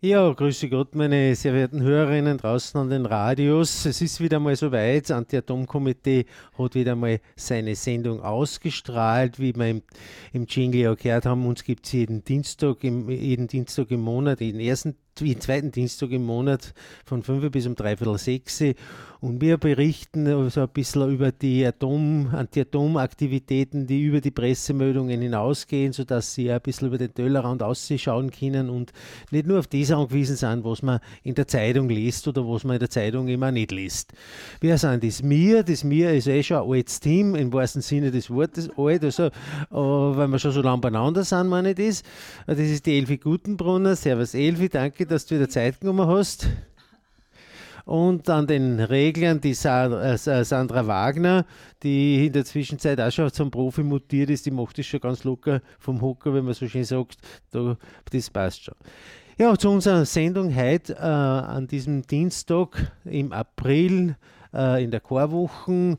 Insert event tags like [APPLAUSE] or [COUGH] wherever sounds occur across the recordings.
Ja, grüße Gott, meine sehr verehrten Hörerinnen draußen an den Radios. Es ist wieder mal soweit. Das Anti-Atom-Komitee hat wieder mal seine Sendung ausgestrahlt, wie wir im, im Jingle auch gehört haben. Uns gibt es jeden Dienstag, im, jeden Dienstag im Monat, jeden ersten jeden zweiten Dienstag im Monat von 5 bis um dreiviertel sechs. Und wir berichten so ein bisschen über die Atom, Anti-Atom-Aktivitäten, die über die Pressemeldungen hinausgehen, sodass sie ein bisschen über den Tellerrand ausschauen können und nicht nur auf das angewiesen sind, was man in der Zeitung liest oder was man in der Zeitung immer nicht liest. Wir sind das Mir, das Mir ist eh schon ein altes Team, im wahrsten Sinne des Wortes alt, also, äh, weil wir schon so lange beieinander sind, meine ich das. Das ist die Elfi Gutenbrunner. Servus Elfi, danke, dass du wieder Zeit genommen hast. Und an den Reglern die äh, Sandra Wagner, die in der Zwischenzeit auch schon zum Profi mutiert ist, die macht das schon ganz locker vom Hocker, wenn man so schön sagt. das passt schon. Ja, zu unserer Sendung heute äh, an diesem Dienstag im April äh, in der Chorwochen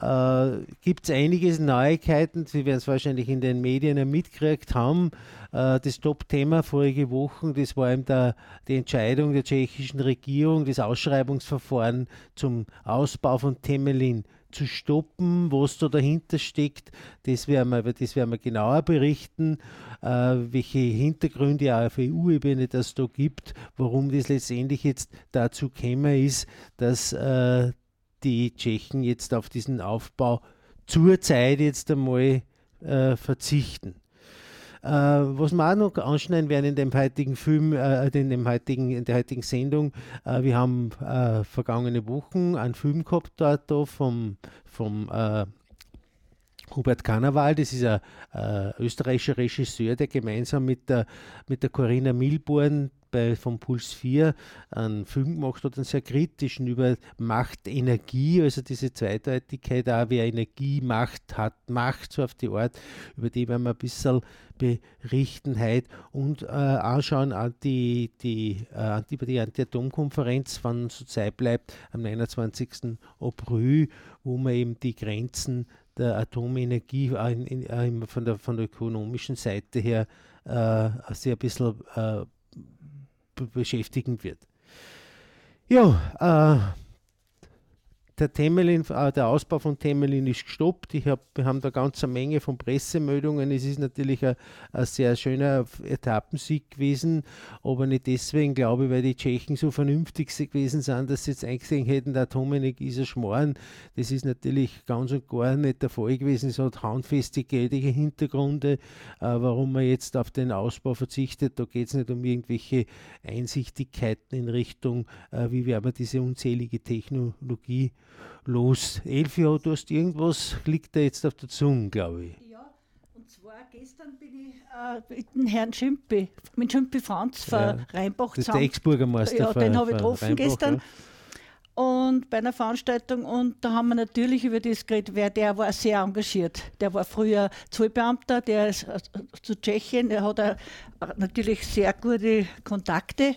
äh, gibt es einige Neuigkeiten. Sie werden es wahrscheinlich in den Medien mitgekriegt haben. Äh, das Top-Thema vorige Woche, das war eben der, die Entscheidung der tschechischen Regierung, das Ausschreibungsverfahren zum Ausbau von Temelin zu stoppen, was da dahinter steckt, das werden wir, das werden wir genauer berichten, äh, welche Hintergründe auch auf EU-Ebene das da gibt, warum das letztendlich jetzt dazu gekommen ist, dass äh, die Tschechen jetzt auf diesen Aufbau zurzeit jetzt einmal äh, verzichten. Äh, was wir auch noch anschneiden werden in dem heutigen Film, äh, in, dem heutigen, in der heutigen Sendung, äh, wir haben äh, vergangene Wochen einen Film gehabt dort da vom, vom äh, Hubert Karneval, das ist ein äh, österreichischer Regisseur, der gemeinsam mit der, mit der Corinna Milborn bei vom Puls 4 einen Film gemacht hat, einen sehr kritischen über Macht, Energie, also diese Zweideutigkeit, auch wer Energie, Macht hat, Macht, so auf die Art, über die werden wir ein bisschen berichten heute und äh, anschauen an die, die, äh, die, die Anti-Atom-Konferenz, wann so Zeit bleibt, am 29. April, wo man eben die Grenzen der Atomenergie in, in, in, von, der, von der ökonomischen Seite her äh, sehr ein bisschen äh, beschäftigen wird. Ja, äh, der, Temelin, äh, der Ausbau von Temelin ist gestoppt. Ich hab, wir haben da ganz eine Menge von Pressemeldungen. Es ist natürlich ein, sehr schöner Etappensieg gewesen, aber nicht deswegen, glaube ich, weil die Tschechen so vernünftig gewesen sind, dass sie jetzt eingesehen hätten, der Atomenergie ist ein Schmoren. Das ist natürlich ganz und gar nicht der Fall gewesen. Es hat handfeste geldliche Hintergründe, äh, warum man jetzt auf den Ausbau verzichtet. Da geht es nicht um irgendwelche Einsichtigkeiten in Richtung, äh, wie werden wir diese unzählige Technologie los. Elfio, du hast irgendwas, liegt da jetzt auf der Zunge, glaube ich. Ja, und zwar gestern bin ich äh, mit dem Herrn Schimpe, mit Schimpe Franz von ja, Rheinbach Das ist der Ex-Bürgermeister Ja, den habe ich getroffen gestern. Ja. Und bei einer Veranstaltung, und da haben wir natürlich über das geredet, wer der war sehr engagiert. Der war früher Zollbeamter, der ist äh, zu Tschechien, der hat äh, natürlich sehr gute Kontakte.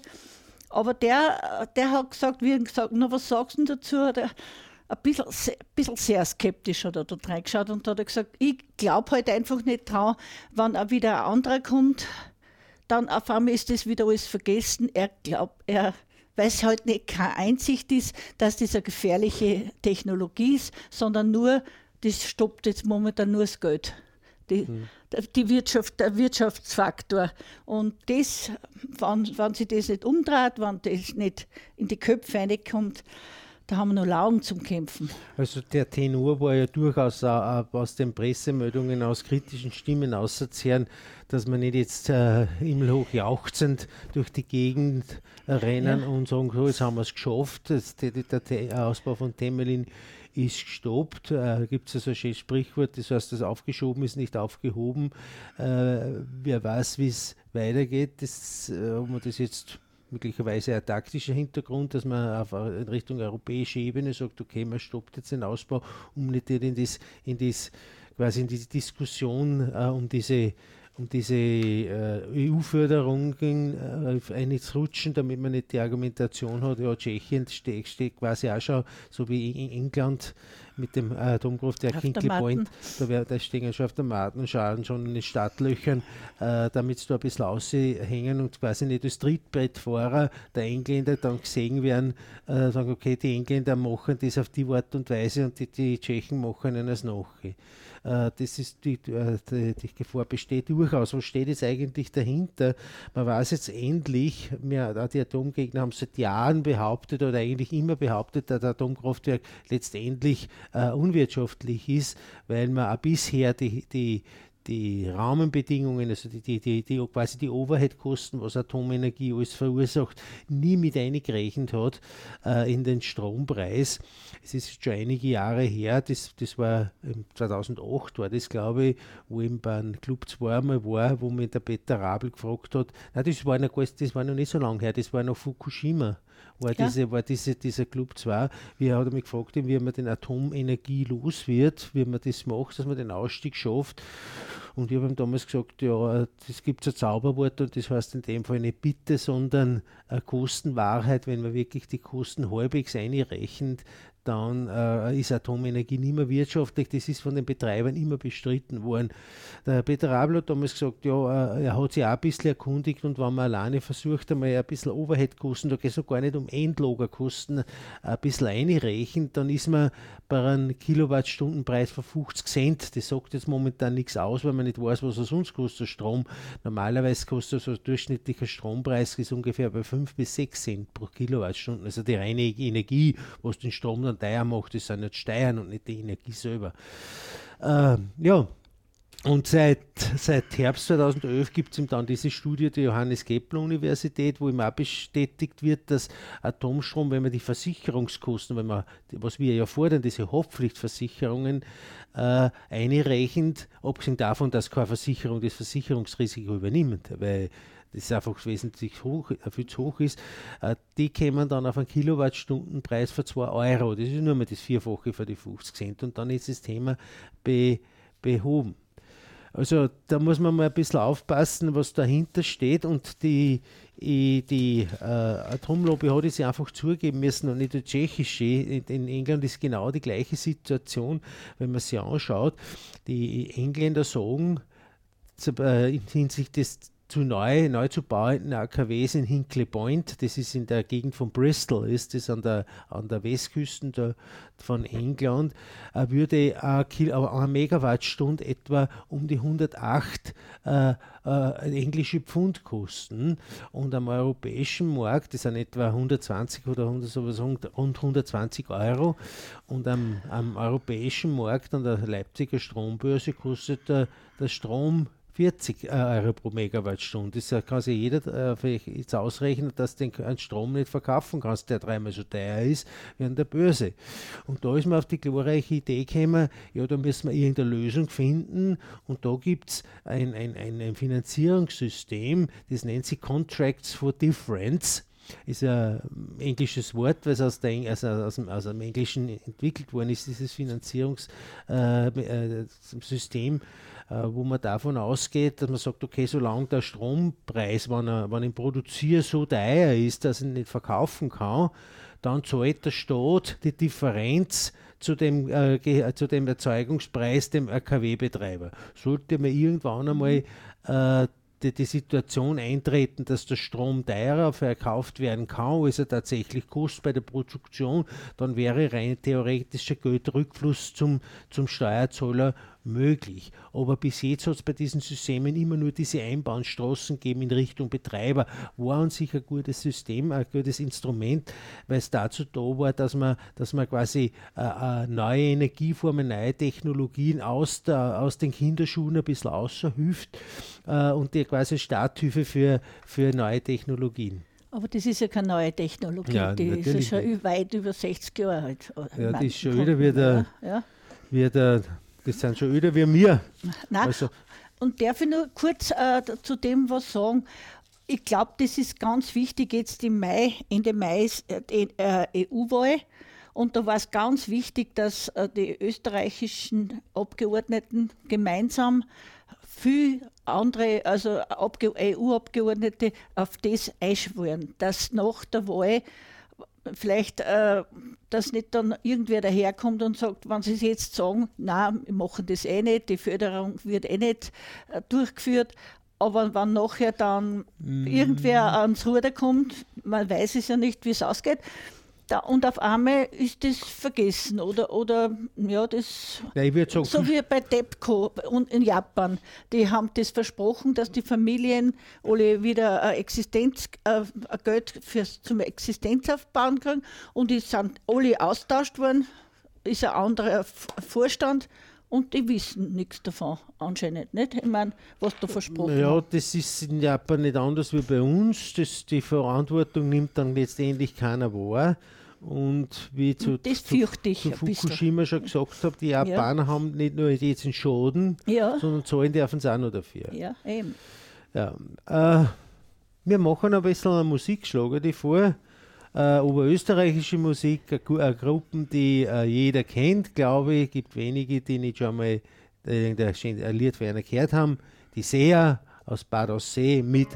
Aber der, der hat gesagt, wie gesagt, na, was sagst du dazu? Hat er ein bisschen, ein bisschen sehr skeptisch hat er dort reingeschaut und hat gesagt, ich glaube halt einfach nicht dran, wenn auch wieder ein anderer kommt, dann auf einmal ist das wieder alles vergessen. Er glaubt, er weiß halt nicht, keine Einsicht ist, dass das eine gefährliche Technologie ist, sondern nur, das stoppt jetzt momentan nur das Geld die, mhm. die Wirtschaft, der Wirtschaftsfaktor. Und das, wenn, wenn sich das nicht umdreht, wenn das nicht in die Köpfe reinkommt, da haben wir noch Laugen zum Kämpfen. Also der Tenor war ja durchaus aus den Pressemeldungen, aus kritischen Stimmen auszuzehren, dass man nicht jetzt äh, himmelhoch jauchzend durch die Gegend rennen ja. und sagen, so, jetzt haben wir es geschafft, das, der, der, der, Ausbau von Temelin ist gestoppt. Äh, Gibt es also ein schönes Sprichwort, das heißt, das aufgeschoben ist nicht aufgehoben. Äh, wer weiß, wie es weitergeht, das, äh, ob man das jetzt möglicherweise ein taktischer Hintergrund, dass man auf in Richtung europäische Ebene sagt, okay, man stoppt jetzt den Ausbau, um nicht in das, in das quasi in diese Diskussion äh, um diese um diese äh, EU-Förderungen äh, einzurutschen, damit man nicht die Argumentation hat, ja, Tschechien steht, steht quasi auch schon, so wie England mit dem äh, Atomkraftwerk Hinkley Point, da, wär, da stehen schon auf der Matenschalen schon in den Startlöchern, äh, damit sie da ein bisschen aushängen und quasi nicht als Trittbrettfahrer der Engländer dann gesehen werden, äh, sagen, okay, die Engländer machen das auf die Art und Weise und die, die Tschechen machen das nachher. Äh, das ist die, äh, die, die, Gefahr besteht durchaus. Was steht jetzt eigentlich dahinter? Man weiß jetzt endlich, wir, die Atomgegner haben seit Jahren behauptet oder eigentlich immer behauptet, dass das Atomkraftwerk letztendlich äh, unwirtschaftlich ist, weil man auch bisher die, die die Rahmenbedingungen, also die, die, die, die quasi die Overhead-Kosten, was Atomenergie alles verursacht, nie mit eingerechnet hat äh, in den Strompreis. Es ist schon einige Jahre her, das, das war 2008 war das, glaube ich, wo ich beim Club 2 einmal war, wo mir der Peter Rabel gefragt hat, na, das war noch, das war noch nicht so lange her, das war noch Fukushima war, ja. diese, war diese, dieser Club 2. Wie hat er mich gefragt, wie man den Atomenergie los wird, wie man das macht, dass man den Ausstieg schafft. Und ich habe ihm damals gesagt, ja, das gibt ein Zauberwort und das heißt in dem Fall nicht Bitte, sondern eine Kostenwahrheit, wenn man wirklich die Kosten halbwegs einrechnet, dann äh, ist Atomenergie nicht mehr wirtschaftlich. Das ist von den Betreibern immer bestritten worden. Der Peter Rabel hat damals gesagt, ja, äh, er hat sich auch ein bisschen erkundigt und wenn man alleine versucht, einmal ein bisschen Overhead-Kosten, da geht es gar nicht um Endlagerkosten, ein bisschen einreichen, dann ist man bei einem Kilowattstundenpreis von 50 Cent. Das sagt jetzt momentan nichts aus, weil man nicht weiß, was er sonst kostet, Strom. Normalerweise kostet so ein durchschnittlicher Strompreis ist ungefähr bei 5 bis 6 Cent pro Kilowattstunde. Also die reine Energie, was den Strom dann teuer macht, das sind nicht Steuern und nicht die Energie selber. Äh, ja, und seit, seit Herbst 2011 gibt es dann diese Studie der Johannes Kepler Universität, wo ihm auch bestätigt wird, dass Atomstrom, wenn man die Versicherungskosten, wenn man, was wir ja fordern, diese Haftpflichtversicherungen äh, einreichend, abgesehen davon, dass keine Versicherung das Versicherungsrisiko übernimmt, weil das einfach wesentlich hoch, äh, viel zu hoch ist, äh, die kämen dann auf einen Kilowattstundenpreis von 2 Euro. Das ist nur mal das Vierfache für die 50 Cent und dann ist das Thema be, behoben. Also da muss man mal ein bisschen aufpassen, was dahinter steht und die, die äh, Atomlobby hat es ja einfach zugeben müssen und nicht die tschechische. In, England ist genau die gleiche Situation, wenn man sich anschaut. Die Engländer sagen äh, hinsichtlich des zu neu, neu zu bauenden AKWs in Hinkley Point, das ist in der Gegend von Bristol, ist das an der, an der Westküste der, von England, äh, würde eine Megawattstunde etwa um die 108 äh, äh, englische Pfund kosten. Und am europäischen Markt, das sind etwa 120 oder 100, sowas, rund 120 Euro. Und am, am europäischen Markt an der Leipziger Strombörse kostet der, der Strom 40 äh, Euro pro Megawattstunde. Das kann sich jeder äh, jetzt ausrechnen, dass du den Strom nicht verkaufen kannst, der dreimal so teuer ist wie an der Börse. Und da ist man auf die glorreiche Idee gekommen, ja, da müssen wir irgendeine Lösung finden. Und da gibt es ein, ein, ein Finanzierungssystem, das nennt sich Contracts for Difference ist ein englisches Wort, es aus, der, also aus, dem, aus dem Englischen entwickelt worden ist, dieses Finanzierungssystem. Äh, äh, wo man davon ausgeht, dass man sagt, okay, solange der Strompreis, wenn er, wenn ich produziere, so teuer ist, dass ich ihn nicht verkaufen kann, dann zahlt der Staat die Differenz zu dem, äh, zu dem Erzeugungspreis dem RKW-Betreiber. Sollte man irgendwann einmal äh, die, die, Situation eintreten, dass der Strom teurer verkauft werden kann, als er tatsächlich kostet bei der Produktion, dann wäre rein theoretischer Geldrückfluss zum, zum Steuerzahler möglich. Aber bis jetzt hat es bei diesen Systemen immer nur diese Einbahnstraßen gegeben in Richtung Betreiber. War an sich ein gutes System, ein gutes Instrument, weil es dazu da war, dass man, dass man quasi äh, äh, neue Energieformen, neue Technologien aus, der, aus den Kinderschuhen ein bisschen außerhüft äh, und die quasi Starthilfe für, für neue Technologien. Aber das ist ja keine neue Technologie, ja, die ist ja schon nicht. weit über 60 Jahre alt. Ja, die ist schon wieder wie der, ja. wie der das sind schon öder wie mir. Nein. Also, und darf ich nur kurz äh, zu dem was sagen? ich glaube, das ist ganz wichtig jetzt im Mai, Ende Mai ist die EU-Wahl. Und da war es ganz wichtig, dass die österreichischen Abgeordneten gemeinsam viel andere, also EU-Abgeordnete auf das einschwören, dass nach der Wahl vielleicht, äh, dass nicht dann irgendwer daherkommt und sagt, wenn sie jetzt sagen, nein, wir machen das eh nicht, die Förderung wird eh nicht äh, durchgeführt, aber wenn nachher dann mm. irgendwer ans Ruder kommt, man weiß es ja nicht, wie es ausgeht, da, und auf einmal ist das vergessen oder, oder ja, das ja, sagen, so wie bei TEPCO in Japan. Die haben das versprochen, dass die Familien alle wieder ein Existenz, ein Geld fürs, zum Existenzaufbauen kriegen und die sind alle austauscht worden, ist ein anderer Vorstand und die wissen nichts davon, anscheinend nicht. Ich meine, was da versprochen Ja, das ist in Japan nicht anders wie bei uns. Das, die Verantwortung nimmt dann letztendlich keiner wahr. Und wie ich zu, das zu, zu Fukushima schon gesagt habe, die Japaner ja. haben nicht nur jetzt einen Schaden, ja. sondern zahlen dürfen sie auch noch dafür. Ja, eben. Ja, äh, wir machen ein bisschen einen Musikschlager die vor. Äh, oberösterreichische Musik, eine, Gruppen, die äh, jeder kennt, glaube ich. Es gibt wenige, die nicht schon mal äh, ein Lied für einen gehört haben. Die Seher aus Bad Aussee mit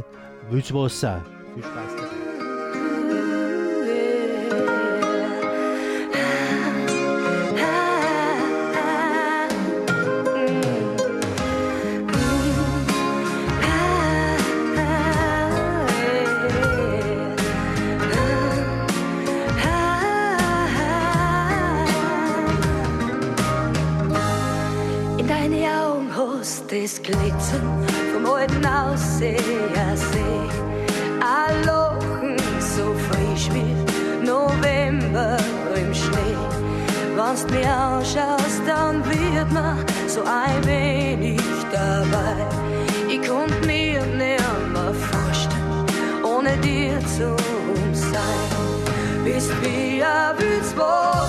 Wühlswasser. Viel Spaß dabei. Das Glitzern vom alten Aussehersee. Ein Lachen so frisch wie November im Schnee. Wenn's mir anschaust, dann wird man so ein wenig dabei. Ich konnt mir nimmer vorstellen, ohne dir zu sein. Bist wie ein Wühlswasser,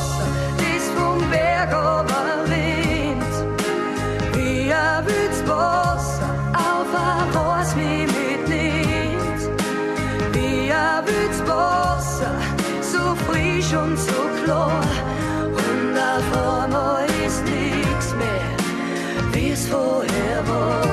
und so klar. Und auf einmal ist nichts mehr, wie's vorher war.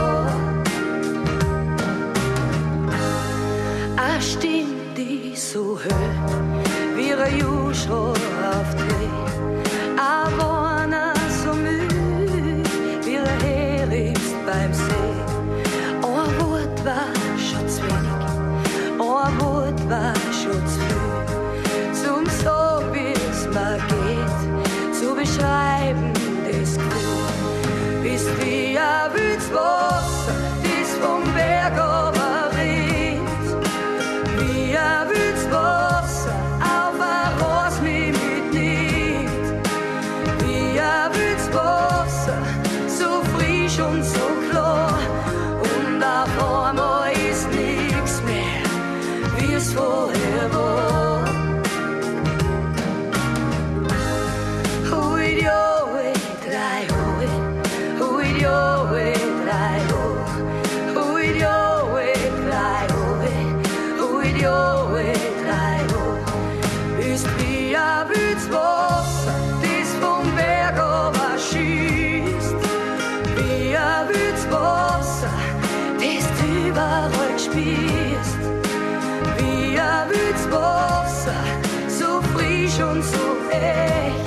Schon so echt,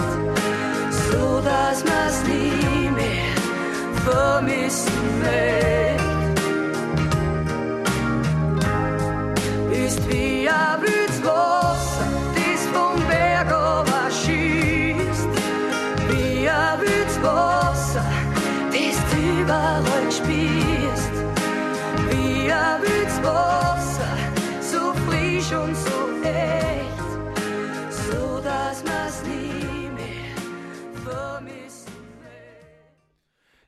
so man's nie mehr vermissen möchte. Und so echt.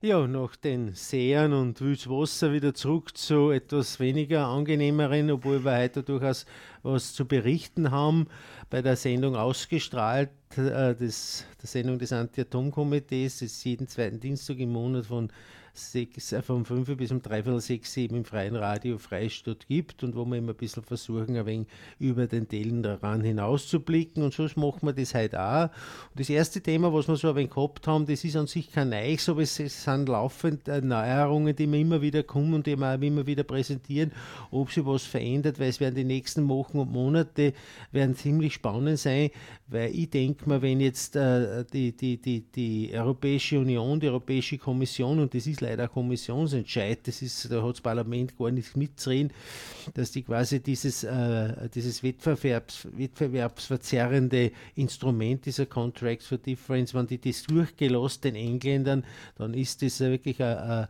Ja, nach den Seen und Wühlswasser wieder zurück zu etwas weniger angenehmeren, obwohl wir heute durchaus was zu berichten haben. Bei der Sendung ausgestrahlt, äh, der Sendung des Anti-Atom-Komitees, ist jeden zweiten Dienstag im Monat von sechs, äh, von fünf bis um dreiviertel sechs eben im freien Radio Freistadt gibt und wo wir immer ein bisschen versuchen, ein wenig über den Tellerrand hinaus zu blicken und so machen wir das heute auch. Und das erste Thema, was wir so ein wenig gehabt haben, das ist an sich kein Neues, aber es sind laufend Neuerungen, die wir immer wieder kommen und die wir auch immer wieder präsentieren, ob sich was verändert, weil es werden die nächsten Wochen und Monate werden ziemlich spannend sein, weil ich denke mir, wenn jetzt äh, die, die, die, die Europäische Union, die Europäische Kommission, und das ist leider ein Kommissionsentscheid, das ist, da hat das Parlament gar nichts mitzureden, dass die quasi dieses, äh, dieses Wettbewerbs, wettbewerbsverzerrende Instrument dieser Contracts for Difference, wenn die das durchgelassen den Engländern, dann ist das wirklich ein,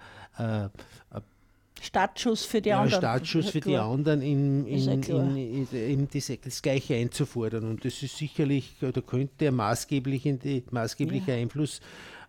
Startschuss für die ja, anderen. Startschuss für die anderen, in, in, in, in das, Gleiche einzufordern. Und das ist sicherlich, oder könnte maßgeblich die, maßgeblicher ja. Einfluss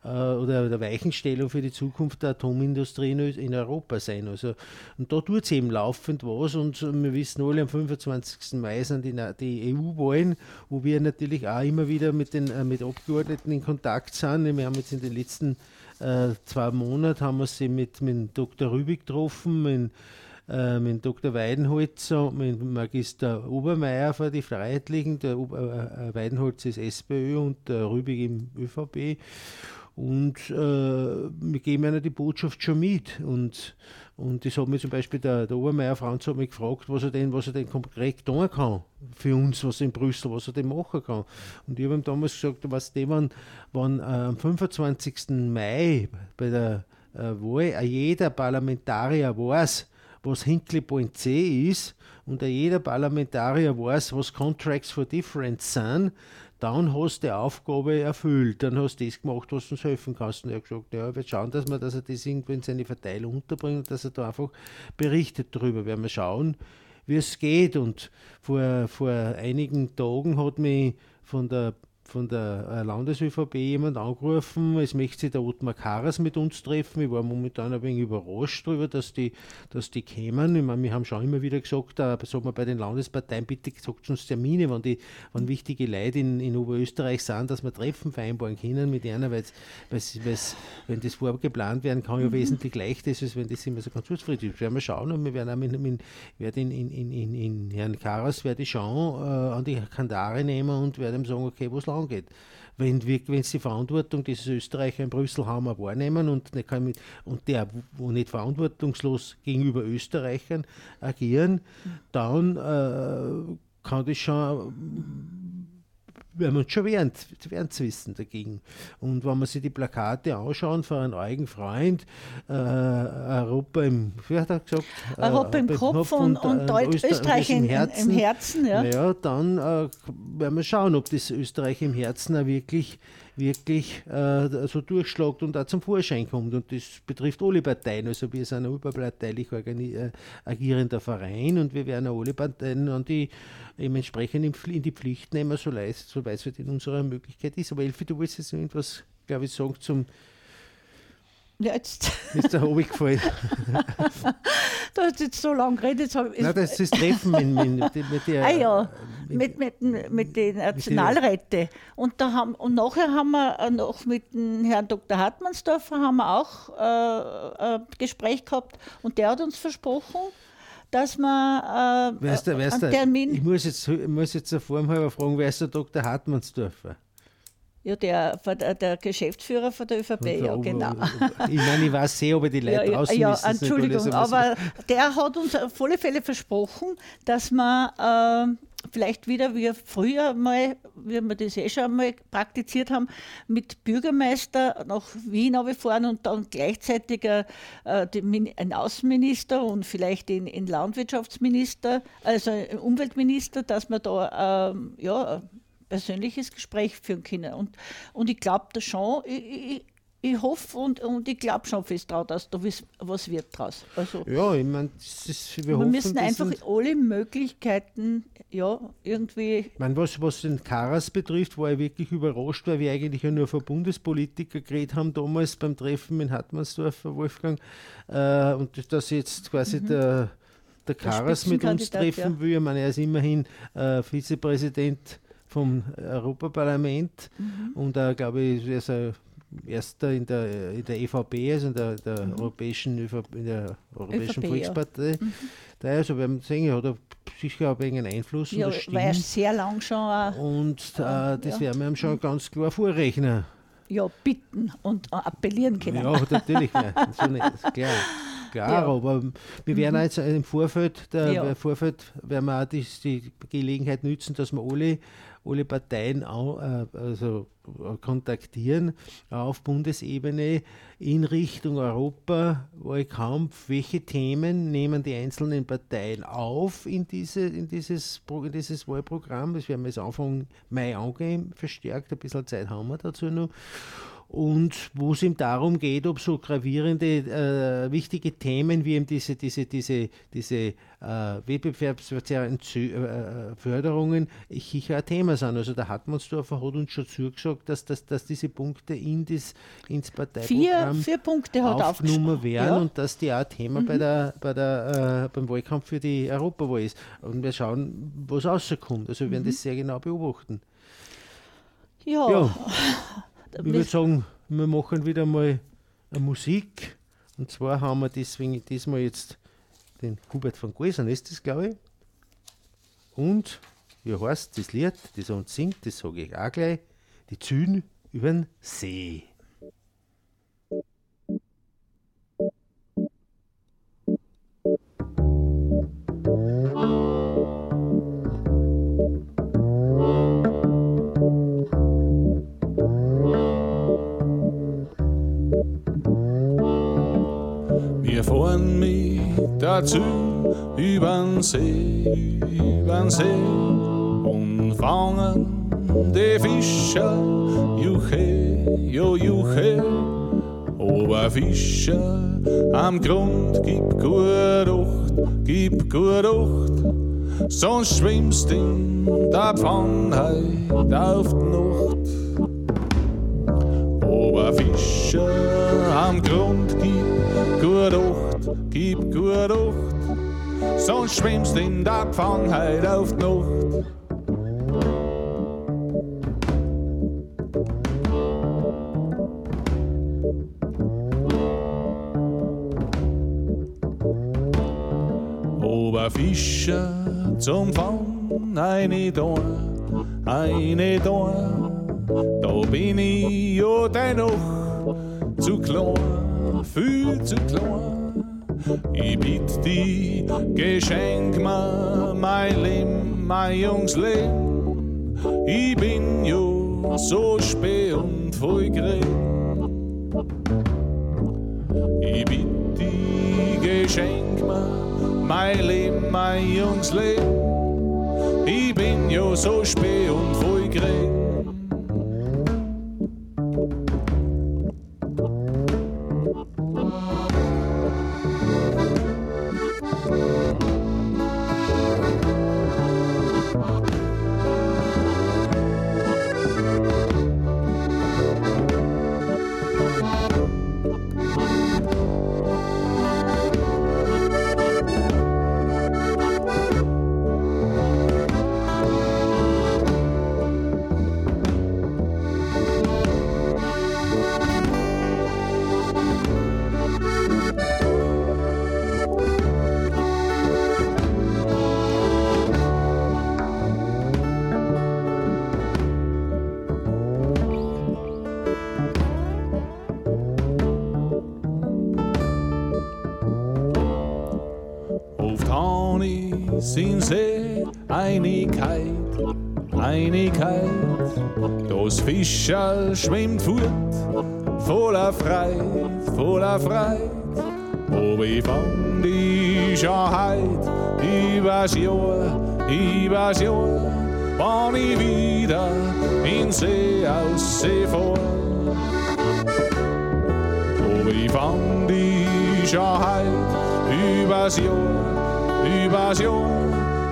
äh, oder der Weichenstellung für die Zukunft der Atomindustrie in, Europa sein. Also, und da tut es eben laufend was und wir wissen alle, am 25. Mai sind die, EU-Wahlen, wo wir natürlich auch immer wieder mit den äh, mit Abgeordneten in Kontakt sind. Wir haben jetzt in den letzten äh, zwei Monaten haben wir sie mit, mit Dr. Rübig getroffen, mit, äh, mit Dr. Weidenholzer mit Magister Obermeier für die Freiheitlichen. Der äh, äh, Weidenholzer ist SPÖ und der Rübig im ÖVP. Und äh, wir geben ihnen die Botschaft schon mit. Und, und das hat mir zum Beispiel der, der Obermeier Franz hat mich gefragt, was er denn, was er denn konkret tun kann für uns, was in Brüssel, was er denn machen kann. Und ich habe ihm damals gesagt, was dem, wenn, wenn äh, am 25. Mai bei der äh, Wahl jeder Parlamentarier weiß, was Hinkley Point C ist und jeder Parlamentarier weiß, was Contracts for Difference sind, dann hast du die Aufgabe erfüllt, dann hast du das gemacht, was uns helfen kannst. Und er hat gesagt, ja, wir schauen, dass wir, dass er das irgendwie in seine Verteilung unterbringt und dass er da einfach berichtet darüber. Werden wir schauen, wie es geht. Und vor, vor einigen Tagen hat mich von der von der äh, Landes-ÖVP jemand angerufen, es möchte sich der Ottmar Karas mit uns treffen. Ich war momentan ein wenig überrascht darüber, dass die, dass die kämen. Ich meine, wir haben schon immer wieder gesagt, äh, sagen wir bei den Landesparteien, bitte sagt uns Termine, wenn, die, wenn wichtige Leute in, in Oberösterreich sind, dass wir Treffen vereinbaren können mit einer, weil wenn das vorgeplant werden kann, ja mhm. wesentlich leichter ist, als wenn das immer so ganz kurzfristig ist. Werden wir schauen und wir werden auch mit, mit, werden in, in, in, in Herrn Karas werde ich schauen, äh, an die Kandare nehmen und werde ihm sagen, okay, was angeht. Wenn, wenn sie die Verantwortung dieses Österreicher in Brüssel haben, wahrnehmen und, mit, und der, wo nicht verantwortungslos gegenüber Österreichern agieren, dann äh, kann das schon wir uns schon wehren zu wissen dagegen. Und wenn man sich die Plakate anschauen von einem eigenen Freund, äh, Europa im, wie hat er gesagt? Europa äh, im Kopf, und, und, und Österreich, Österreich im Herzen, im Herzen ja. ja dann äh, werden wir schauen, ob das Österreich im Herzen auch wirklich wirklich äh, so durchschlagt und auch zum Vorschein kommt. Und das betrifft alle Parteien. Also wir sind ein überparteilich äh, agierender Verein und wir werden alle Parteien an die eben entsprechend in die Pflicht nehmen, so leist, so weit es in unserer Möglichkeit ist. Aber Elfi, du wolltest jetzt irgendwas, glaube ich, sagen zum ja, jetzt. Ist der Hobby gefallen? [LAUGHS] du hast jetzt so lange geredet. Nein, das ist das Treffen mit, mit, mit der. Ah ja, mit, mit, mit den Nationalräten. Und, da haben, und nachher haben wir noch mit dem Herrn Dr. Hartmannsdorfer haben wir auch äh, ein Gespräch gehabt und der hat uns versprochen, dass man äh, weißt du, weißt einen Termin. Ich muss jetzt, ich muss jetzt der Form halber fragen, wer ist der Dr. Hartmannsdorfer? Ja, der, der, der, Geschäftsführer von der ÖVP, ja, genau. Ich meine, ich weiß sehr, ob die Leute ja, draußen Ja, ja Entschuldigung, aber der hat uns auf alle Fälle versprochen, dass man äh, vielleicht wieder wie früher mal, wie wir das eh schon mal praktiziert haben, mit Bürgermeister nach Wien fahren und dann gleichzeitig äh, ein Außenminister und vielleicht den, den Landwirtschaftsminister, also Umweltminister, dass man da äh, ja, persönliches Gespräch führen können. Und, und ich glaube da schon, ich, ich, ich hoffe und, und ich glaube schon fest daran, dass da was, wird draus. Also, ja, ich meine, wir, wir müssen einfach alle Möglichkeiten ja, irgendwie. Ich meine, was, was den Karas betrifft, war ich wirklich überrascht, weil wir eigentlich ja nur von Bundespolitiker geredet haben, damals beim Treffen in Hartmannsdorfer, Wolfgang, äh, und dass jetzt quasi mhm. der, der Karas mit uns treffen ja. will. Ich meine, er ist immerhin äh, Vizepräsident vom Europaparlament mhm. und da glaube ich, er ist ein erster in der, in der EVP, also in der, der mhm. Europäischen, in der Europäischen ÖVP, Volkspartei. Ja. Mhm. Da also wir sehen, hat er sicher auch wegen Einfluss. Ja, war er sehr lang schon. und äh, das ja. werden wir ihm schon ganz klar vorrechnen. Ja, bitten und appellieren können. Ja, natürlich. [LAUGHS] so nicht, klar klar, ja. aber wir werden mhm. jetzt im Vorfeld, der, ja. Vorfeld werden wir auch die, die, Gelegenheit nützen, dass wir alle, alle Parteien äh, also äh, kontaktieren auf Bundesebene in Richtung Europawahlkampf. Welche Themen nehmen die einzelnen Parteien auf in, diese, in, dieses, in dieses Wahlprogramm? Das werden wir jetzt Anfang Mai angehen, verstärkt. Ein bisschen Zeit haben wir dazu noch und wo es ihm darum geht, ob so gravierende, äh, wichtige Themen wie eben diese, diese, diese, diese äh, wettbewerbsverzerrenden äh, Förderungen sicher ein Thema sind. Also der Hartmannsdorfer hat uns schon zugesagt, dass, dass, dass diese Punkte in das, ins Parteiprogramm vier, vier Punkte hat aufgenommen werden ja. und dass die auch Thema mhm. bei der, bei der, äh, beim Wahlkampf für die Europawahl ist. Und wir schauen, was rauskommt. Also wir werden mhm. das sehr genau beobachten. ja. ja. [LAUGHS] Ich würde sagen, wir machen wieder mal eine Musik. Und zwar haben wir deswegen diesmal jetzt den Hubert von Gäusern, ist das, glaube ich. Und, wie heißt das Lied, das er uns singt, das sage ich auch gleich, die Zügen über den See. Dazu übern See, übern See und fangen die Fischer, Juche, jo Juche. Aber Fischer am Grund, gib gut Acht, gib gut Acht, sonst schwimmst in der Pfannheit auf die Nacht. Gib gut Acht, sonst schwimmst in der Pfannheit auf die Nacht. Fischer zum Fang, eine da, eine da, da bin ich ja dennoch zu klein, viel zu klein. Ich bitt die Geschenk mir, mein Leben, mein Jungs Leben. Ich bin jo so spät und voll grün. Ich bitt die Geschenk mir, mein Leben, mein Jungs Leben. Ich bin jo so spät und voll grün. Sie Einigkeit, Einigkeit. Das Fischerl schwimmt fort, voller Freit, voller Freit. Aber ich fand die Schönheit übers Jahr, übers Jahr, wann ich wieder in See aus See vor. Aber ich fand die Schönheit übers Jahr, übers Jahr,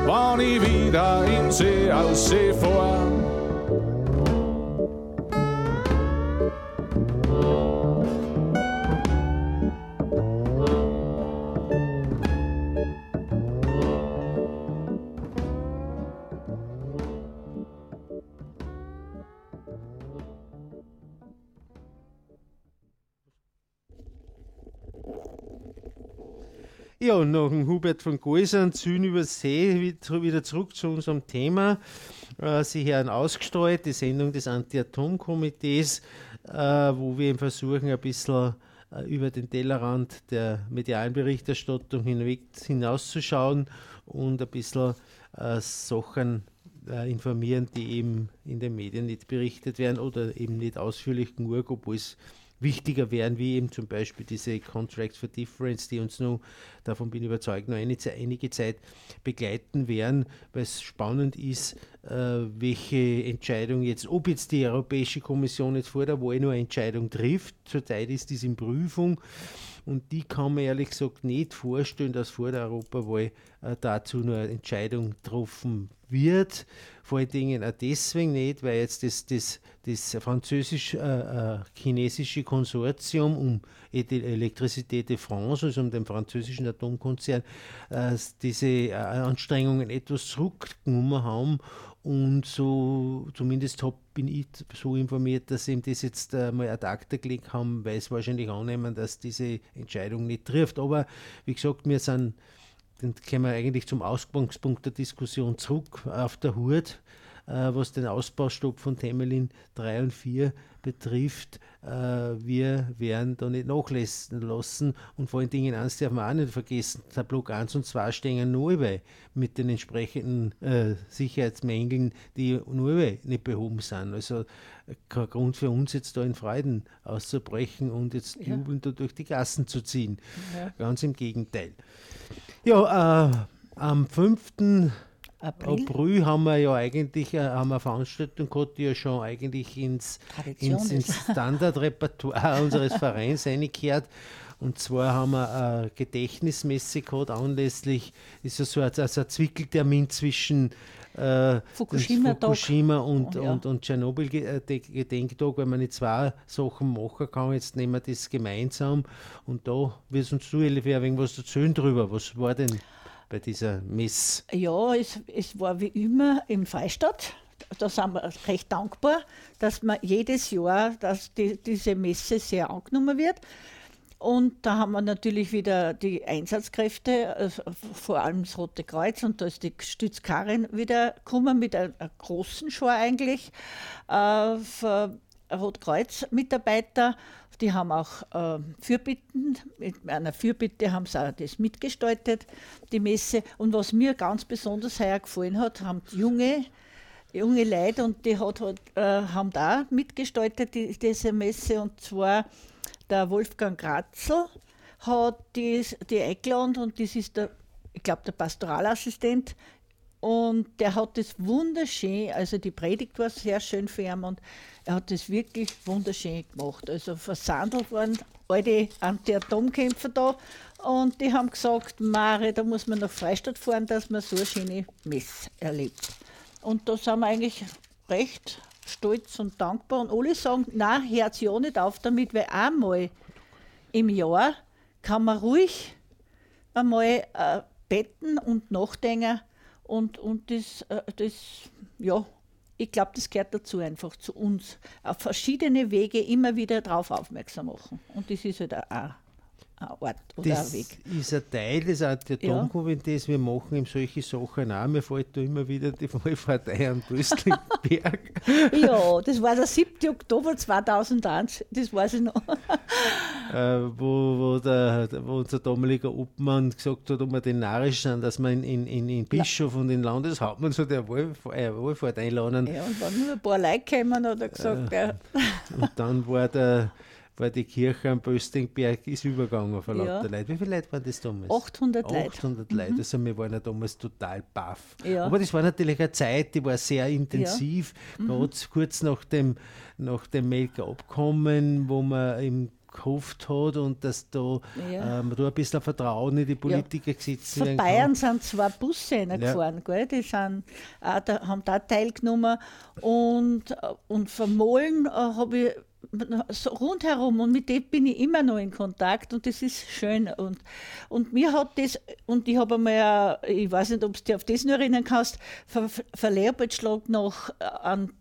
wann ich wieder in See aus See vor. Ja, nach dem Hubert von Geusern, Süden über See, wieder zurück zu unserem Thema. Äh, Sie hören ausgestreut, die Sendung des Anti-Atom-Komitees, äh, wo wir versuchen, ein bisschen äh, über den Tellerrand der medialen Berichterstattung hinweg hinauszuschauen und ein bisschen Sachen informieren, die eben in den Medien nicht berichtet werden oder eben nicht ausführlich genug, obwohl es wichtiger wären, wie eben zum Beispiel diese Contracts for Difference, die uns noch, davon bin ich überzeugt, noch eine, einige Zeit begleiten werden, weil es spannend ist, äh, welche Entscheidung jetzt, ob jetzt die Europäische Kommission jetzt vor der Wahl nur eine Entscheidung trifft, zurzeit ist dies in Prüfung und die kann man ehrlich gesagt nicht vorstellen, dass vor der Europawahl äh, dazu nur eine Entscheidung getroffen wird. Vor allen Dingen auch deswegen nicht, weil jetzt das, das, das französisch-chinesische äh, äh Konsortium um Elektrizität de France, also um den französischen Atomkonzern, diese Anstrengungen etwas zurückgenommen haben und so, zumindest hab, bin ich so informiert, dass sie ihm das jetzt mal ad acta gelegt haben, weil es wahrscheinlich annehmen, dass diese Entscheidung nicht trifft. Aber wie gesagt, wir sind, dann kommen wir eigentlich zum Ausgangspunkt der Diskussion zurück auf der Hut. Äh, was den Ausbaustopp von Temelin 3 und 4 betrifft. Äh, wir werden da nicht nachlassen lassen und vor allen Dingen eins darf man auch nicht vergessen, der Block 1 und 2 stehen neu mit den entsprechenden äh, Sicherheitsmängeln, die neu nicht behoben sind. Also kein Grund für uns jetzt da in Freuden auszubrechen und jetzt ja. jubelnd da durch die Gassen zu ziehen. Ja. Ganz im Gegenteil. Ja, äh, am 5. April. April haben wir ja eigentlich äh, haben eine Veranstaltung gehabt, die ja schon eigentlich ins, ins, ins [LAUGHS] Standardrepertoire unseres Vereins eingekehrt. Und zwar haben wir eine Gedächtnismesse gehabt, anlässlich, ist ja so ein, also ein Zwickeltermin zwischen äh, Fukushima, Fukushima und, oh, ja. und, und Tschernobyl-Gedenktag, äh, weil man nicht zwei Sachen machen kann. Jetzt nehmen wir das gemeinsam. Und da wirst uns du, Elif, ein wenig was erzählen drüber. Was war denn bei dieser Miss? Ja, es, es war wie immer im Freistadt. Da sind wir recht dankbar, dass man jedes Jahr, dass die, diese Messe sehr angenommen wird. Und da haben wir natürlich wieder die Einsatzkräfte, also vor allem das Rote Kreuz und da ist die Stützkarin wieder gekommen mit einer, großen Show eigentlich. Äh, Rotkreuz-Mitarbeiter, die haben auch äh, Fürbitten, mit einer Fürbitte haben sie auch das mitgestaltet, die Messe. Und was mir ganz besonders heuer gefallen hat, haben junge, junge Leute und die hat, hat, äh, haben da mitgestaltet, die, diese Messe. Und zwar der Wolfgang Kratzel hat die, die eingeladen und das ist der, ich glaube, der Pastoralassistent und der hat das wunderschön, also die Predigt war sehr schön für ihn und er hat das wirklich wunderschön gemacht. Also versandelt waren alte Anti-Atomkämpfer da und die haben gesagt, Mare, da muss man nach Freistadt fahren, dass man so eine schöne Messe erlebt. Und da sind wir eigentlich recht stolz und dankbar und alle sagen, na, hört ja nicht auf damit, weil einmal im Jahr kann man ruhig einmal äh, betten und nachdenken, und, und das, äh, das, ja, ich glaube, das gehört dazu einfach zu uns. Auf verschiedene Wege immer wieder darauf aufmerksam machen. Und das ist halt auch Ort oder das Weg. ist ein Teil des Atomkomitees. Ja. Wir machen ihm solche Sachen auch. Mir fällt da immer wieder die Vollpartei an Brüsselberg. ja, das war der 7. Oktober 2001, das weiß ich noch. äh, wo, wo, der, wo unser damaliger Obmann gesagt hat, ob wir den narisch sind, dass man in, in, in Bischof ja. und in Landeshauptmann so der Wohlfahrt, äh, Wohlfahrt einladen. Ja, und wenn nur ein paar Leute kommen, hat er gesagt. Äh, ja. Und dann war der war die Kirche am Böstingberg ist übergegangen lauter ja. Leute. Wie viele Leute waren das damals? 800 Leute. 800 Leute. Mhm. Also wir waren ja damals total baff. Ja. Aber das war natürlich eine Zeit, die war sehr intensiv. Ja. Mhm. kurz nach dem, nach dem Melker Abkommen, wo man im gehofft hat und dass da, ja. ähm, da ein bisschen Vertrauen in die Politiker ja. gesetzt werden Von Bayern sind zwei Busse reingefahren, ja. gell? die sind, auch da, haben da teilgenommen und, und von Molen äh, habe ich so rundherum und mit dem bin ich immer noch in Kontakt und das ist schön und, und mir hat das und ich habe einmal, ich weiß nicht, ob du dich auf das nur erinnern kannst, Ver, Ver Leopoldschlag noch an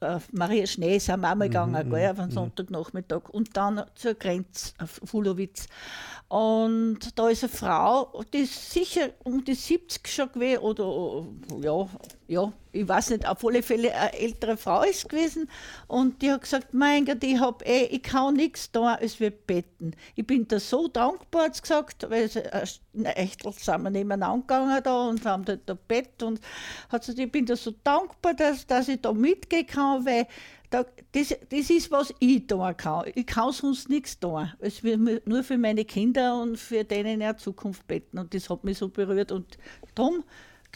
äh, Maria Schnee sind wir auch mal Mhm, gegangen, mhm, gell, auf einen mhm. Sonntagnachmittag. Und dann zur Grenze auf Fulowitz. Und da ist eine Frau, die ist sicher um die 70 schon gewesen, oder ja, ja, ich weiß nicht, auf alle Fälle eine ältere Frau ist gewesen. Und die hat gesagt, mein Gott, ich hab eh, ich kann nichts da, als wir beten. Ich bin da so dankbar, hat sie gesagt, weil sie, äh, echt sind wir nebeneinander gegangen da und haben da, da Bett und hat gesagt, ich bin da so dankbar, dass, dass ich da mitgehen kann, weil da, das, das ist, was ich tun kann. Ich kann sonst nichts tun. Es wird nur für meine Kinder und für denen in der Zukunft beten. Und das hat mich so berührt. Und darum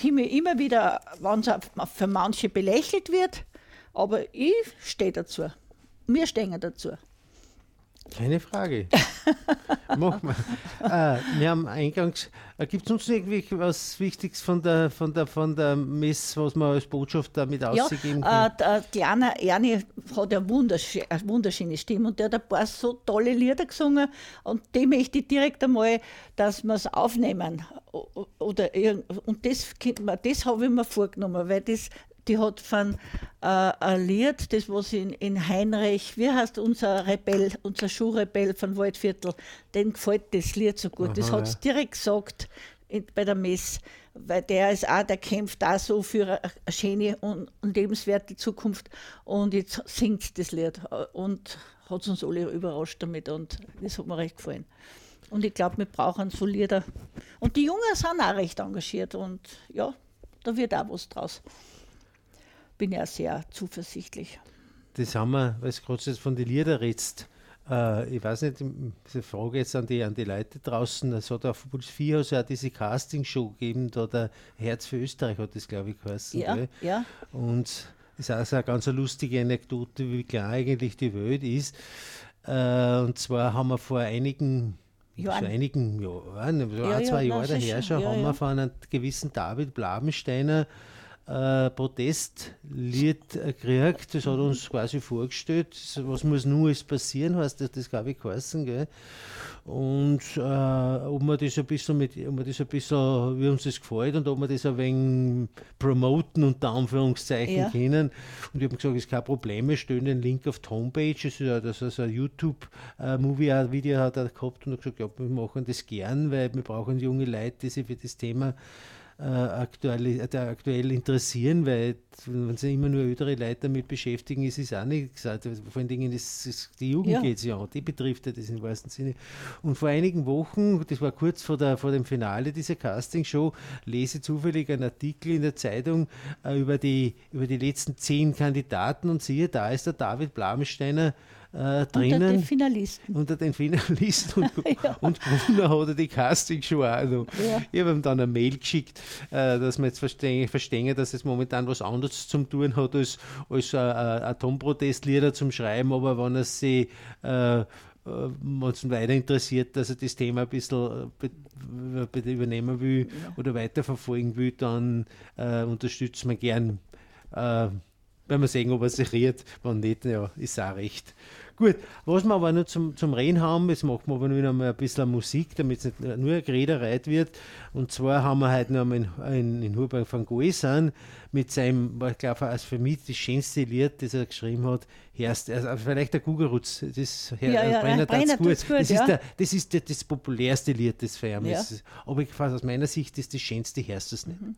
komme immer wieder, wenn es für manche belächelt wird, aber ich stehe dazu. Wir stehen dazu. Keine Frage. [LAUGHS] Mach mal. Äh, wir haben eingangs. Äh, Gibt es uns irgendwie was Wichtiges von der, von der, von der Mess, was man als Botschaft damit ausgegeben ja, kann? äh, der kleine Ernie hat eine, wundersch eine wunderschöne Stimme und der hat ein paar so tolle Lieder gesungen und die möchte ich direkt einmal, dass wir es aufnehmen. Oder, und das, das habe ich mir vorgenommen, weil das, die hat von äh, Lied, das was in, in Heinrich, wie heißt unser Rebell, unser Schulrebell von Waldviertel, dem gefällt das Lied so gut. das Aha, hat sie direkt gesagt in, bei der Mess, weil der ist auch, der kämpft auch so für eine, eine schöne und, und lebenswerte Zukunft und jetzt singt das Lied und hat uns alle überrascht damit und das hat mir recht gefallen. Und ich glaube, wir brauchen so Lieder. Und die Jungen sind auch recht engagiert und ja, da wird auch was draus. Bin ja sehr zuversichtlich. Das haben wir, weil es gerade jetzt von den Liedern redst. Äh, ich weiß nicht, diese Frage jetzt an die, an die Leute draußen. Es hat auf Puls 4 also auch diese Castingshow gegeben, da der Herz für Österreich hat das, glaube ich, geheißen. Ja, gell? ja. Und das ist auch so eine ganz lustige Anekdote, wie klein eigentlich die Welt ist. Äh, und zwar haben wir vor einigen, Jahren. vor einigen Jahren, Ja, ein, ja, zwei nein, Jahre daher schon, Ja, haben ja. wir von einem gewissen David Blabensteiner äh, Protestlied äh, gekriegt. Das hat uns quasi vorgestellt. Was muss nur alles passieren, heißt das, das glaube ich, geheißen. Gell? Und äh, ob wir das ein bisschen mit, ob wir das ein bisschen, wie uns das gefällt und ob wir das ein wenig promoten unter Anführungszeichen Ja. können. Und ich habe gesagt, ist kein Problem, wir stellen den Link auf die Homepage. Das ist, ja, das ist ein YouTube-Movie-Video hat er gehabt und hat gesagt, ja, wir machen das gern, weil wir brauchen junge Leute, die sich für das Thema äh, aktuell, äh, aktuell interessieren, weil wenn sich immer nur ältere Leute damit beschäftigen, ist es auch nicht gesagt. Vor allen Dingen ist, ist die Jugend Ja. geht es ja an, die betrifft ja das im wahrsten Sinne. Und vor einigen Wochen, das war kurz vor, der, vor dem Finale dieser Castingshow, lese ich zufällig einen Artikel in der Zeitung äh, über, die, über die letzten zehn Kandidaten und siehe, da ist der David Blamensteiner äh, Unter drinnen den Finalisten. unter den Finalisten [LAUGHS] und, Ja. und Brunner hat er die Castingshow auch noch. Ja. Ich habe ihm dann eine Mail geschickt, äh, dass wir jetzt verstehen, verstehen, dass es momentan was anderes zum tun hat als, als äh, äh, Atomprotestlieder zum Schreiben, aber wenn er sich äh, äh, uns weiter interessiert, dass er das Thema ein bisschen äh, be, be, übernehmen will oder weiterverfolgen will, dann äh, unterstützen wir gern. Äh, werden wir sehen, ob er sich rührt. Wenn nicht, ja, ist auch recht. Gut, was wir aber noch zum, zum Reden haben, jetzt machen wir aber nur noch mal ein bisschen Musik, damit es nicht nur eine Gerederei wird. Und zwar haben wir heute noch einmal in, in, van Gogh sind, mit seinem, was ich glaube, als für mich das schönste Lied, das er geschrieben hat, Herst, also vielleicht der Gugerutz, das Herr, Ja, ja, Brenner Brenner gut. gut, Das ja. ist, der, das, ist der, das populärste Lied, das für ihn Ja. Aber ich, aus meiner Sicht ist das schönste Herst es nicht. Ist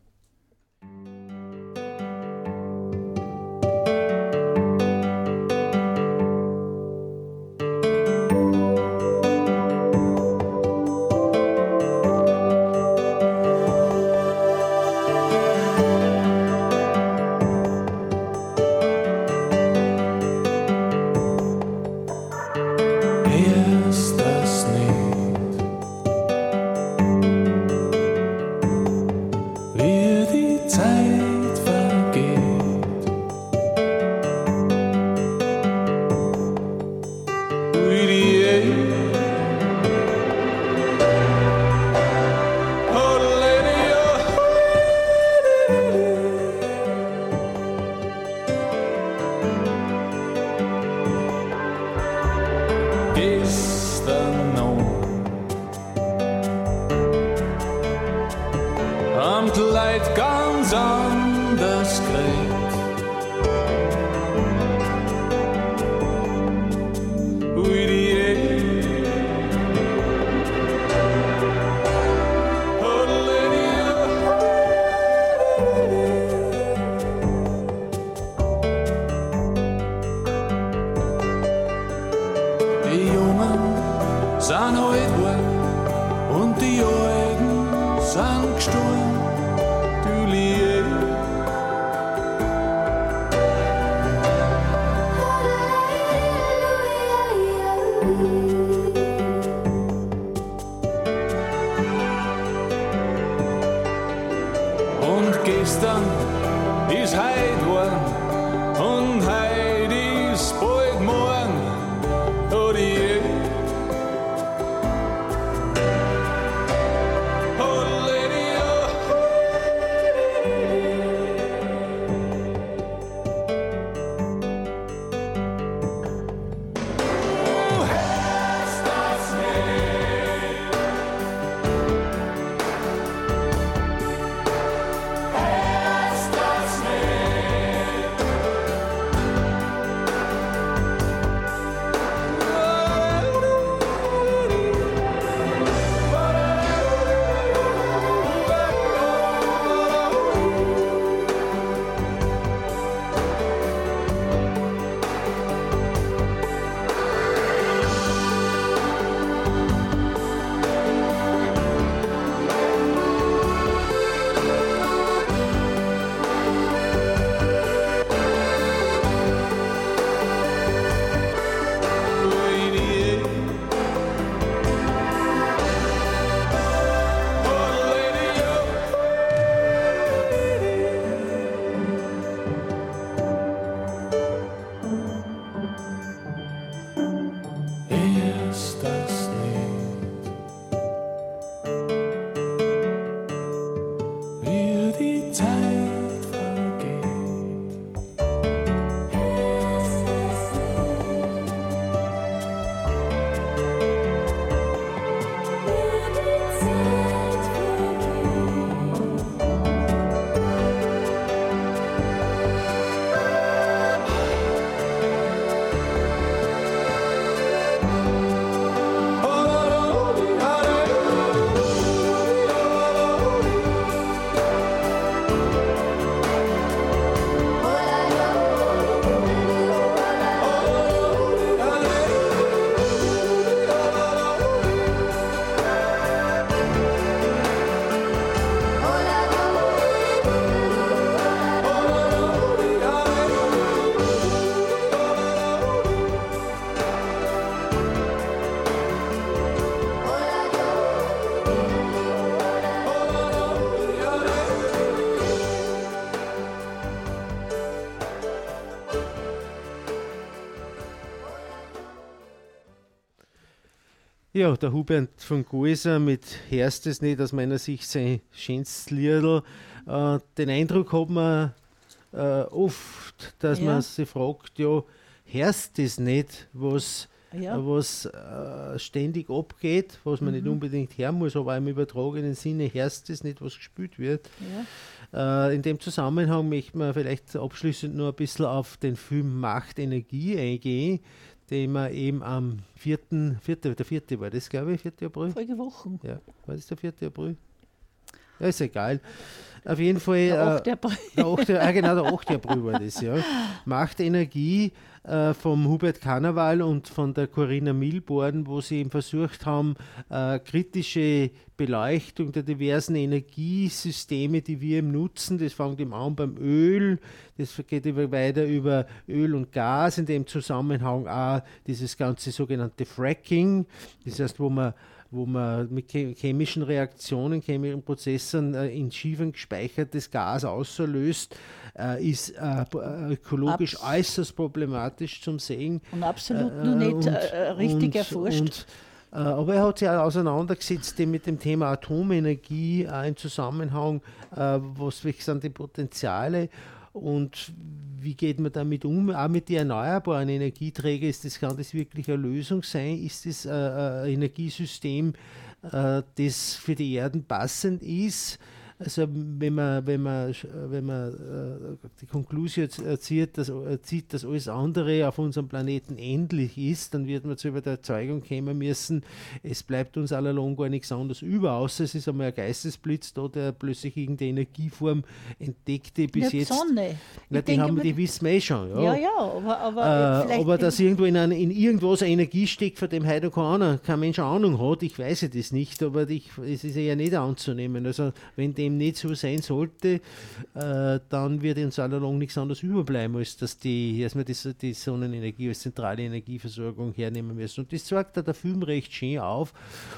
Die Jungen sind alt und die Alten sind gestorben. Ja, der Hubert von Geuser mit Herst es nicht aus meiner Sicht sein schönstes Liedl. Äh, den Eindruck hat man äh, oft, dass Ja. man sich fragt, ja, hörst es nicht, was, Ja. was äh, ständig abgeht, was man Mhm. nicht unbedingt hören muss, aber im übertragenen Sinne hörst es nicht, was gespielt wird. Ja. Äh, in dem Zusammenhang möchte man vielleicht abschließend nur ein bisschen auf den Film Macht Energie eingehen, den man eben am 4., 4. der 4. war das, glaube ich, 4. April? Vorige Wochen. Ja, war das der 4. April? Ja, ist egal. Auf jeden Fall. Der äh, 8. April. der 8. ah, genau, der 8. April war das, ja. Macht Energie äh, vom Hubert Karneval und von der Corinna Milborn, wo sie eben versucht haben, äh, kritische Beleuchtung der diversen Energiesysteme, die wir eben nutzen, das fängt eben an beim Öl, das geht über, weiter über Öl und Gas, in dem Zusammenhang auch dieses ganze sogenannte Fracking, das heißt, wo man wo man mit che- chemischen Reaktionen, chemischen Prozessen äh, in Schiefern gespeichertes Gas auslöst, äh, ist äh, äh, ökologisch Abs- äußerst problematisch zum Sehen. Und absolut Äh, noch nicht und- äh, richtig und- erforscht. Und, äh, aber er hat sich auch auseinandergesetzt mit dem Thema Atomenergie, auch im Zusammenhang, äh, was sind die Potenziale und wie geht man damit um? Auch mit den erneuerbaren Energieträgern, ist das, kann das wirklich eine Lösung sein? Ist das äh, ein Energiesystem, äh, das für die Erden passend ist? Also wenn man, wenn man, wenn man äh, die Konklusion zieht dass, äh, zieht, dass alles andere auf unserem Planeten endlich ist, dann wird man zu der Überzeugung kommen müssen, es bleibt uns allalong gar nichts anderes über, außer es ist einmal ein Geistesblitz da, der plötzlich irgendeine Energieform entdeckt, die bis ja, jetzt... Sonne. Ja, Ich die, haben, die wissen wir eh schon. ja, ja, aber, aber Äh, aber dass irgendwo in, ein, in irgendwas eine Energie steckt, von dem heute keiner, kein Mensch Ahnung hat, ich weiß ja das nicht, aber ich, es ist ja nicht anzunehmen. Also wenn dem dem nicht so sein sollte, äh, dann wird uns allalong nichts anderes überbleiben, als dass, die, wir die, die Sonnenenergie als zentrale Energieversorgung hernehmen müssen. Und das zeigt da der Film recht schön auf.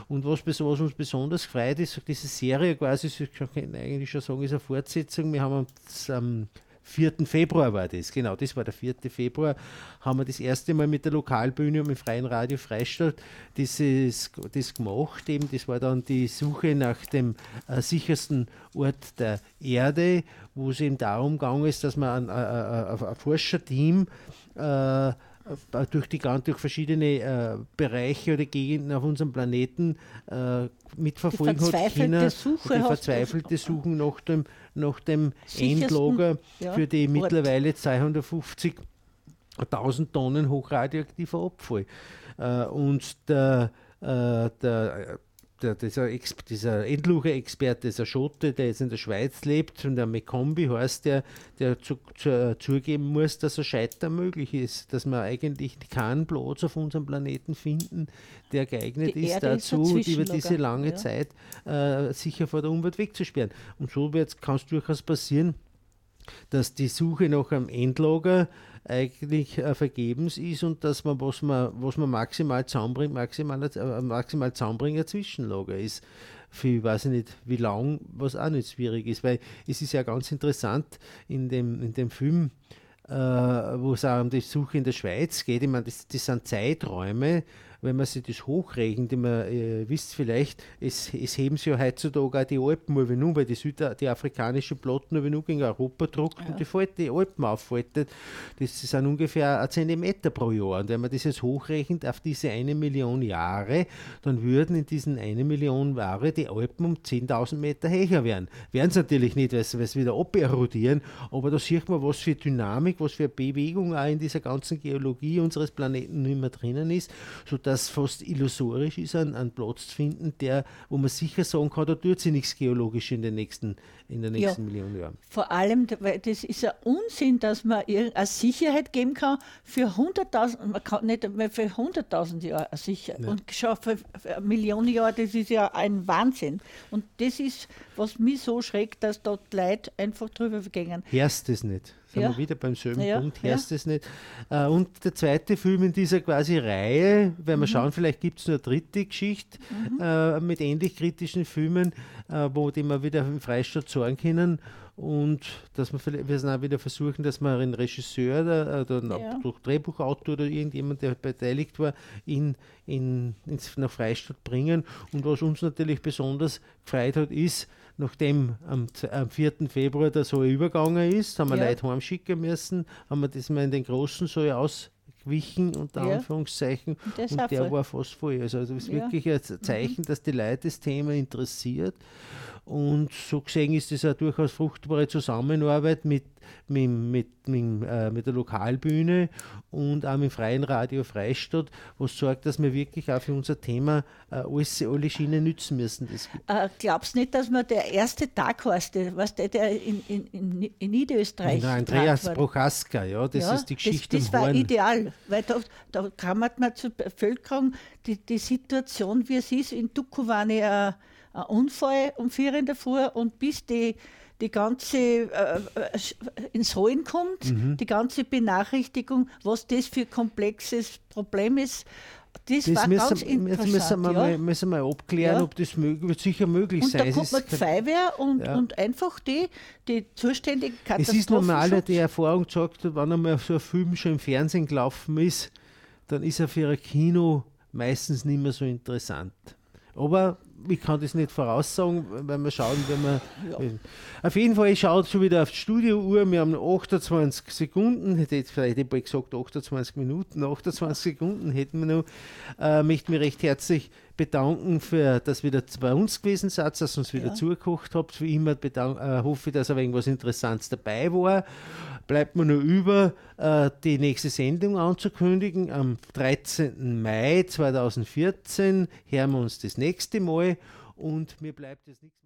Und was, was uns besonders freut, ist, diese Serie quasi, ich kann eigentlich schon sagen, ist eine Fortsetzung. Wir haben am 4. Februar war das, genau, das war der 4. Februar, haben wir das erste Mal mit der Lokalbühne und mit Freien Radio Freistadt dieses, das gemacht. Eben, das war dann die Suche nach dem äh, sichersten Ort der Erde, wo es eben darum gegangen ist, dass man ein, ein, ein Forscherteam äh, äh, durch, die, durch verschiedene äh, Bereiche oder Gegenden auf unserem Planeten äh, mitverfolgen hat. China Suche die verzweifelte Suche nach dem, nach dem Endlager ja, für die Ort. mittlerweile 250.000 Tonnen hochradioaktiver Abfall. Äh, und der, äh, der der, dieser, dieser Endlucher-Experte, dieser Schotte, der jetzt in der Schweiz lebt, und der Mekombi heißt der, der zu, zu, zugeben muss, dass er Scheitern möglich ist, dass wir eigentlich keinen Platz auf unserem Planeten finden, der geeignet Die ist dazu, ist über diese lange ja. Zeit äh, sicher vor der Umwelt wegzusperren. Und so kann es durchaus passieren, dass die Suche nach einem Endlager eigentlich äh, vergebens ist und dass man, was man, was man maximal zusammenbringt, maximal, äh, maximal zusammenbringen, Zwischenlager ist. Für ich weiß nicht, wie lang, was auch nicht schwierig ist, weil es ist ja ganz interessant in dem, in dem Film, äh, wo es auch um die Suche in der Schweiz geht. Ich meine, das, das sind Zeiträume, wenn man sich das hochrechnet, man äh, wisst vielleicht, es, es heben sich ja heutzutage auch die Alpen nur wenn weil die, Süda die afrikanische Platten nur wenn gegen Europa druckt ja. und die, Falte, die Alpen auffaltet. Das sind ungefähr ein Zentimeter pro Jahr. Und wenn man das jetzt hochrechnet auf diese eine Million Jahre, dann würden in diesen eine Million Jahre die Alpen um 10.000 Meter höher werden. Werden es natürlich nicht, weil sie wieder aberodieren, aber da sieht man, was für Dynamik, was für Bewegung auch in dieser ganzen Geologie unseres Planeten mehr drinnen ist, sodass dass fast illusorisch ist, einen, einen Platz zu finden, der, wo man sicher sagen kann, da tut sich nichts geologisch in den nächsten, in den nächsten ja, Millionen Jahren. Vor allem, weil das ist ein Unsinn, dass man eine Sicherheit geben kann für 100.000, man kann nicht mehr für 100.000 Jahre sicher. Ja. Und schon für, für Millionen Jahre, das ist ja ein Wahnsinn. Und das ist, was mich so schreckt, dass dort Leute einfach drüber gehen. Hörst es nicht? Sind ja. wir wieder beim selben ja, Punkt, hörst ja. es nicht. Äh, und der zweite Film in dieser quasi Reihe, wenn wir mhm. schauen, vielleicht gibt es eine dritte Geschichte mhm. äh, mit ähnlich kritischen Filmen, äh, wo die wir wieder im Freistaat sagen können. Und dass wir, wir sind auch wieder versuchen, dass wir einen Regisseur oder, oder einen ja. Drehbuchautor oder irgendjemand, der beteiligt war, in, in, ins, nach Freistaat bringen. Und was uns natürlich besonders gefreut hat, ist, nachdem am, am 4. Februar der Soll übergegangen ist, haben wir ja. Leute heimschicken müssen, haben wir das mal in den großen Soll ausgewichen, unter ja. Anführungszeichen, und, und der voll. war fast voll. Also das ist ja. wirklich ein Zeichen, mhm. dass die Leute das Thema interessiert. Und so gesehen ist es eine durchaus fruchtbare Zusammenarbeit mit, mit, mit, mit, äh, mit der Lokalbühne und auch dem Freien Radio Freistadt, was sorgt, dass wir wirklich auch für unser Thema äh, alles, alle Schienen nützen müssen. Das äh, glaubst du nicht, dass man der erste Tag heißt, was der, der in, in, in Niederösterreich Nein, Andreas Prochaska, ja, das ja, ist die Geschichte Das, das war ideal, weil da, da kann man zur Bevölkerung die, die Situation, wie es ist, in Dukovany ein Unfall um vier in der Früh und bis die, die ganze äh, äh ins Rollen kommt, mhm. die ganze Benachrichtigung, was das für ein komplexes Problem ist. Das, das war müssen, ganz interessant. Müssen wir, ja. mal, müssen wir abklären, ja. ob das möglich, wird sicher möglich und sein. Da kommt man die Feuerwehr und, ja. und einfach die, die zuständige Katastrophen. Es ist normal, die Erfahrung gesagt hat, wenn einmal so ein Film schon im Fernsehen gelaufen ist, dann ist er für ein Kino meistens nicht mehr so interessant. Aber ich kann das nicht voraussagen, weil wir schauen, wenn wir. Ja. Auf jeden Fall, ich schaue schon wieder auf die Studiouhr. Wir haben 28 Sekunden, hätte ich vielleicht hätte ich gesagt 28 Minuten, 28 Sekunden hätten wir noch. Äh, möchte mich recht herzlich bedanken, für, dass ihr bei uns gewesen seid, dass ihr uns wieder ja. zugekocht habt. Wie immer bedank, äh, hoffe ich, dass aber irgendwas Interessantes dabei war. Bleibt mir nur über, äh, die nächste Sendung anzukündigen. Am 13. Mai 2014 hören wir uns das nächste Mal und mir bleibt jetzt nichts.